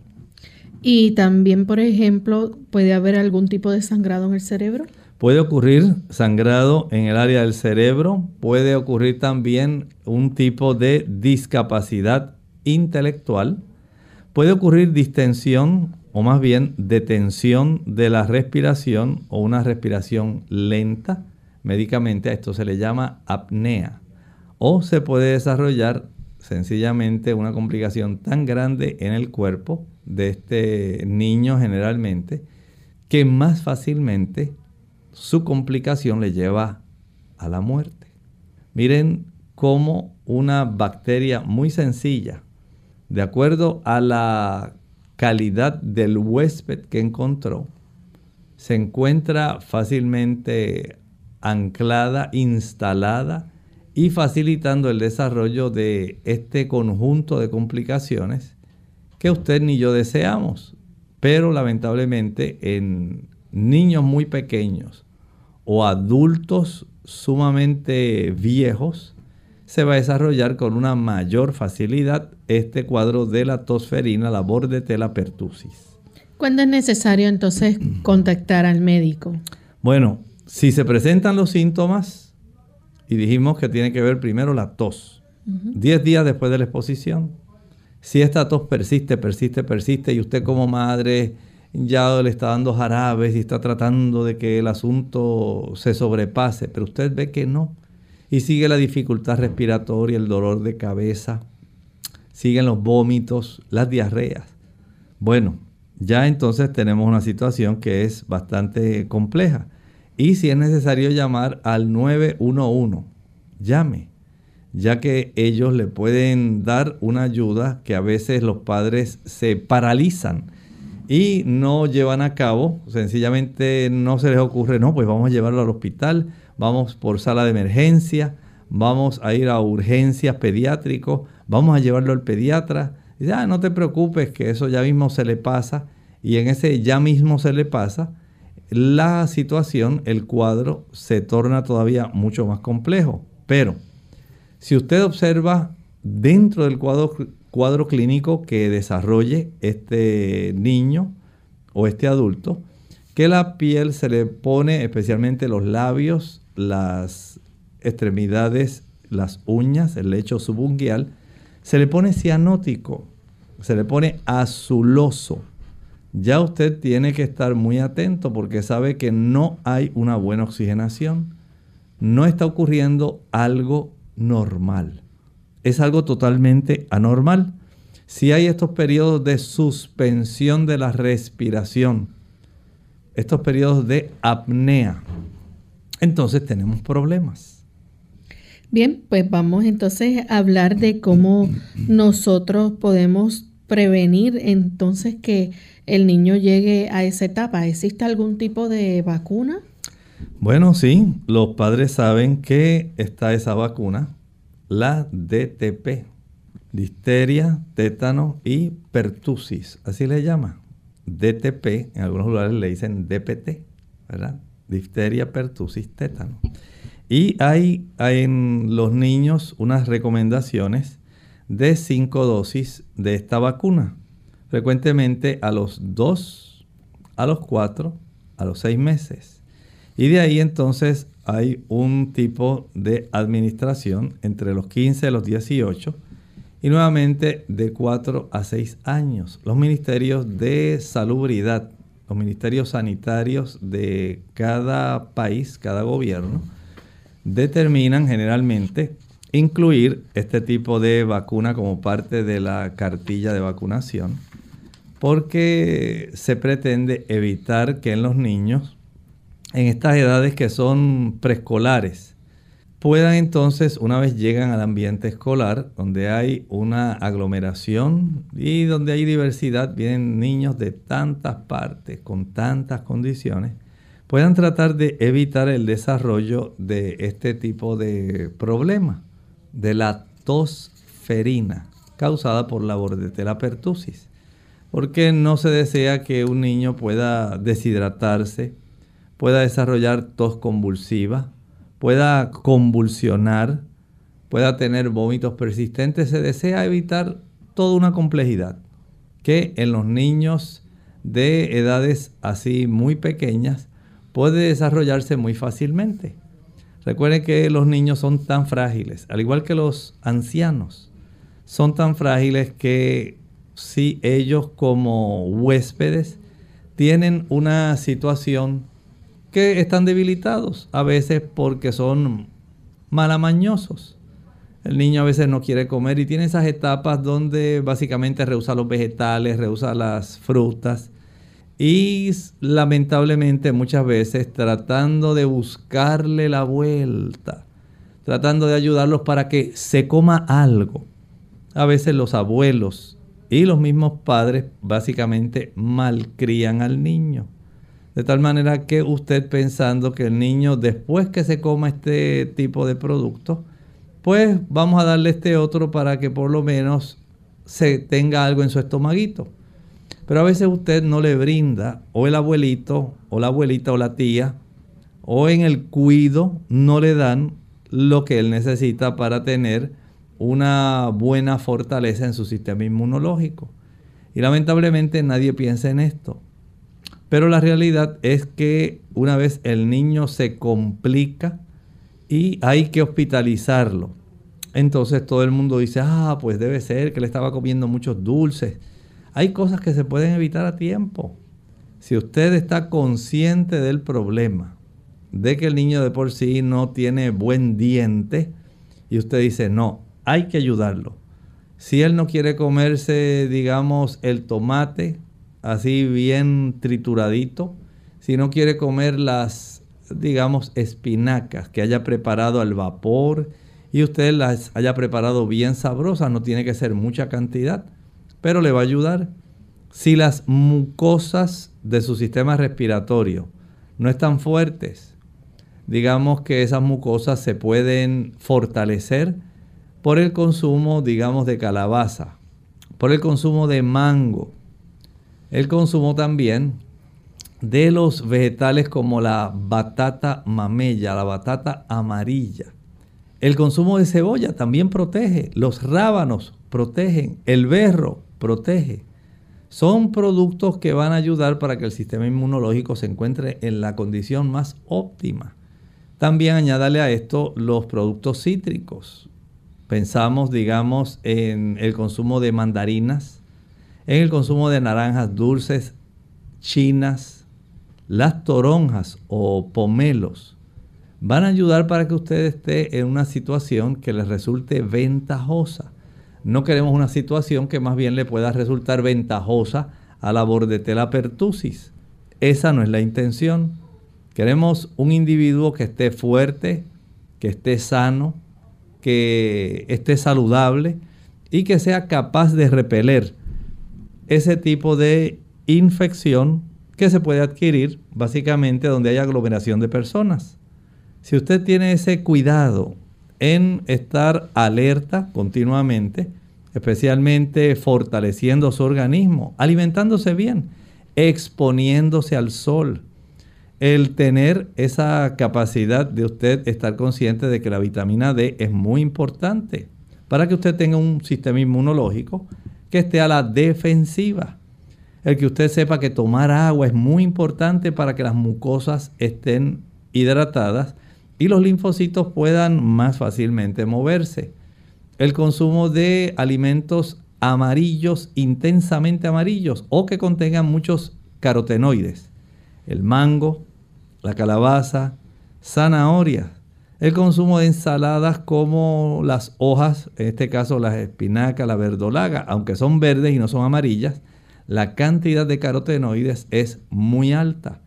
Y también, por ejemplo, puede haber algún tipo de sangrado en el cerebro. Puede ocurrir sangrado en el área del cerebro, puede ocurrir también un tipo de discapacidad intelectual, puede ocurrir distensión o más bien detención de la respiración o una respiración lenta. Médicamente a esto se le llama apnea. O se puede desarrollar sencillamente una complicación tan grande en el cuerpo de este niño generalmente que más fácilmente su complicación le lleva a la muerte. Miren cómo una bacteria muy sencilla, de acuerdo a la calidad del huésped que encontró, se encuentra fácilmente anclada, instalada y facilitando el desarrollo de este conjunto de complicaciones que usted ni yo deseamos. Pero lamentablemente en niños muy pequeños o adultos sumamente viejos, se va a desarrollar con una mayor facilidad este cuadro de la tosferina, la bordetela pertussis. ¿Cuándo es necesario entonces contactar al médico? Bueno, si se presentan los síntomas, y dijimos que tiene que ver primero la tos. 10 días después de la exposición. Si esta tos persiste, persiste, persiste y usted como madre ya le está dando jarabes y está tratando de que el asunto se sobrepase, pero usted ve que no. Y sigue la dificultad respiratoria, el dolor de cabeza, siguen los vómitos, las diarreas. Bueno, ya entonces tenemos una situación que es bastante compleja. Y si es necesario llamar al 911, llame, ya que ellos le pueden dar una ayuda que a veces los padres se paralizan y no llevan a cabo, sencillamente no se les ocurre, no, pues vamos a llevarlo al hospital, vamos por sala de emergencia, vamos a ir a urgencias pediátricos, vamos a llevarlo al pediatra. Ya, no te preocupes, que eso ya mismo se le pasa. Y en ese ya mismo se le pasa, la situación, el cuadro, se torna todavía mucho más complejo. Pero si usted observa dentro del cuadro, cuadro clínico que desarrolle este niño o este adulto, que la piel se le pone, especialmente los labios, las extremidades, las uñas, el lecho subunguial, se le pone cianótico, se le pone azuloso ya usted tiene que estar muy atento porque sabe que no hay una buena oxigenación. No está ocurriendo algo normal. Es algo totalmente anormal. Si hay estos periodos de suspensión de la respiración, estos periodos de apnea, entonces tenemos problemas. Bien, pues vamos entonces a hablar de cómo nosotros podemos prevenir entonces que el niño llegue a esa etapa? ¿Existe algún tipo de vacuna? Bueno, sí, los padres saben que está esa vacuna, la DTP, disteria, tétano y pertusis, así le llama. DTP, en algunos lugares le dicen DPT, ¿verdad? Difteria, pertusis, tétano. Y hay, hay en los niños unas recomendaciones de cinco dosis de esta vacuna. Frecuentemente a los 2, a los 4, a los 6 meses. Y de ahí entonces hay un tipo de administración entre los 15 y los 18 y nuevamente de 4 a 6 años. Los ministerios de salubridad, los ministerios sanitarios de cada país, cada gobierno, determinan generalmente incluir este tipo de vacuna como parte de la cartilla de vacunación porque se pretende evitar que en los niños en estas edades que son preescolares puedan entonces, una vez llegan al ambiente escolar, donde hay una aglomeración y donde hay diversidad, vienen niños de tantas partes, con tantas condiciones, puedan tratar de evitar el desarrollo de este tipo de problema, de la tosferina, causada por la bordetela pertussis. Porque no se desea que un niño pueda deshidratarse, pueda desarrollar tos convulsiva, pueda convulsionar, pueda tener vómitos persistentes. Se desea evitar toda una complejidad que en los niños de edades así muy pequeñas puede desarrollarse muy fácilmente. Recuerden que los niños son tan frágiles, al igual que los ancianos, son tan frágiles que si ellos como huéspedes tienen una situación que están debilitados, a veces porque son malamañosos. El niño a veces no quiere comer y tiene esas etapas donde básicamente rehúsa los vegetales, rehúsa las frutas. Y lamentablemente muchas veces tratando de buscarle la vuelta, tratando de ayudarlos para que se coma algo. A veces los abuelos y los mismos padres básicamente malcrían al niño. De tal manera que usted pensando que el niño después que se coma este tipo de producto, pues vamos a darle este otro para que por lo menos se tenga algo en su estomaguito. Pero a veces usted no le brinda, o el abuelito, o la abuelita, o la tía, o en el cuido no le dan lo que él necesita para tener una buena fortaleza en su sistema inmunológico. Y lamentablemente nadie piensa en esto. Pero la realidad es que una vez el niño se complica y hay que hospitalizarlo, entonces todo el mundo dice, ah, pues debe ser que le estaba comiendo muchos dulces. Hay cosas que se pueden evitar a tiempo. Si usted está consciente del problema, de que el niño de por sí no tiene buen diente, y usted dice, no, hay que ayudarlo. Si él no quiere comerse, digamos, el tomate, así bien trituradito. Si no quiere comer las, digamos, espinacas que haya preparado al vapor y usted las haya preparado bien sabrosas, no tiene que ser mucha cantidad, pero le va a ayudar. Si las mucosas de su sistema respiratorio no están fuertes, digamos que esas mucosas se pueden fortalecer por el consumo, digamos, de calabaza, por el consumo de mango, el consumo también de los vegetales como la batata mamella, la batata amarilla. El consumo de cebolla también protege, los rábanos protegen, el berro protege. Son productos que van a ayudar para que el sistema inmunológico se encuentre en la condición más óptima. También añádale a esto los productos cítricos. Pensamos, digamos, en el consumo de mandarinas, en el consumo de naranjas dulces, chinas, las toronjas o pomelos van a ayudar para que usted esté en una situación que le resulte ventajosa. No queremos una situación que más bien le pueda resultar ventajosa a la bordetela pertussis. Esa no es la intención. Queremos un individuo que esté fuerte, que esté sano, que esté saludable y que sea capaz de repeler ese tipo de infección que se puede adquirir básicamente donde hay aglomeración de personas. Si usted tiene ese cuidado en estar alerta continuamente, especialmente fortaleciendo su organismo, alimentándose bien, exponiéndose al sol, el tener esa capacidad de usted estar consciente de que la vitamina D es muy importante para que usted tenga un sistema inmunológico que esté a la defensiva. El que usted sepa que tomar agua es muy importante para que las mucosas estén hidratadas y los linfocitos puedan más fácilmente moverse. El consumo de alimentos amarillos, intensamente amarillos, o que contengan muchos carotenoides. El mango, la calabaza, zanahoria. El consumo de ensaladas como las hojas, en este caso las espinacas, la verdolaga, aunque son verdes y no son amarillas, la cantidad de carotenoides es muy alta.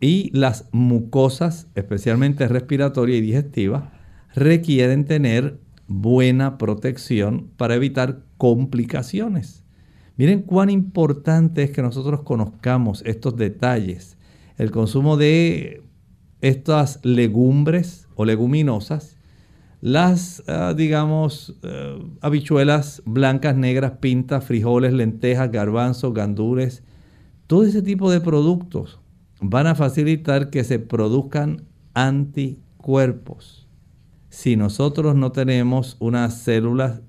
Y las mucosas, especialmente respiratoria y digestiva, requieren tener buena protección para evitar complicaciones. Miren cuán importante es que nosotros conozcamos estos detalles. El consumo de estas legumbres o leguminosas, las, ah, digamos, eh, habichuelas blancas, negras, pintas, frijoles, lentejas, garbanzos, gandules, todo ese tipo de productos van a facilitar que se produzcan anticuerpos. Si nosotros no tenemos unas células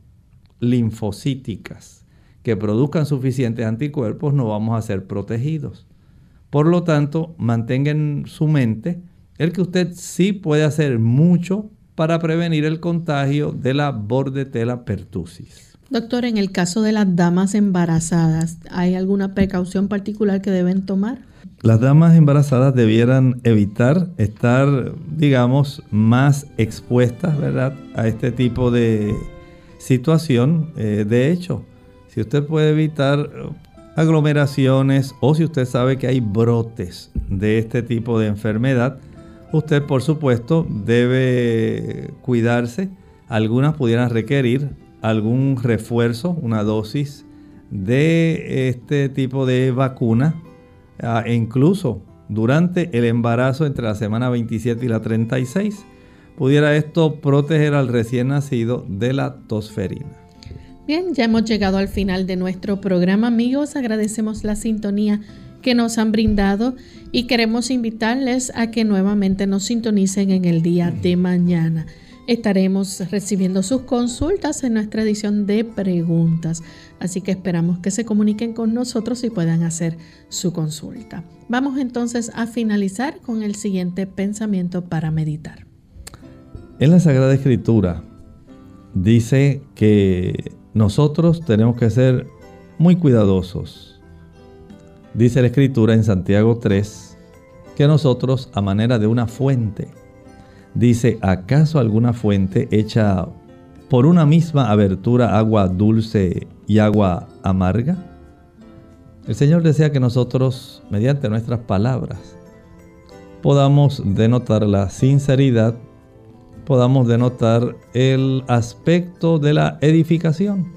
linfocíticas que produzcan suficientes anticuerpos, no vamos a ser protegidos. Por lo tanto, mantenga en su mente el que usted sí puede hacer mucho para prevenir el contagio de la bordetela pertussis. Doctor, en el caso de las damas embarazadas, ¿hay alguna precaución particular que deben tomar? Las damas embarazadas debieran evitar estar, digamos, más expuestas, ¿verdad?, a este tipo de situación. Eh, de hecho, si usted puede evitar aglomeraciones o si usted sabe que hay brotes de este tipo de enfermedad, usted por supuesto debe cuidarse. Algunas pudieran requerir algún refuerzo, una dosis de este tipo de vacuna, ah, e incluso durante el embarazo entre la semana 27 y la 36, pudiera esto proteger al recién nacido de la tosferina. Bien, ya hemos llegado al final de nuestro programa, amigos. Agradecemos la sintonía que nos han brindado y queremos invitarles a que nuevamente nos sintonicen en el día de mañana. Estaremos recibiendo sus consultas en nuestra edición de preguntas, así que esperamos que se comuniquen con nosotros y puedan hacer su consulta. Vamos entonces a finalizar con el siguiente pensamiento para meditar. En la Sagrada Escritura dice que nosotros tenemos que ser muy cuidadosos Dice la escritura en Santiago 3 que nosotros a manera de una fuente, dice, ¿acaso alguna fuente echa por una misma abertura agua dulce y agua amarga? El Señor desea que nosotros, mediante nuestras palabras, podamos denotar la sinceridad, podamos denotar el aspecto de la edificación,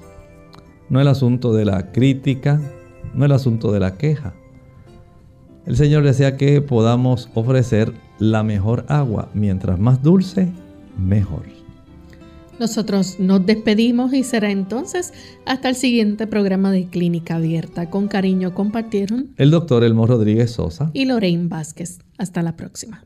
no el asunto de la crítica, no el asunto de la queja. El Señor desea que podamos ofrecer la mejor agua, mientras más dulce, mejor. Nosotros nos despedimos y será entonces hasta el siguiente programa de Clínica Abierta. Con cariño compartieron el doctor Elmo Rodríguez Sosa y Lorraine Vázquez. Hasta la próxima.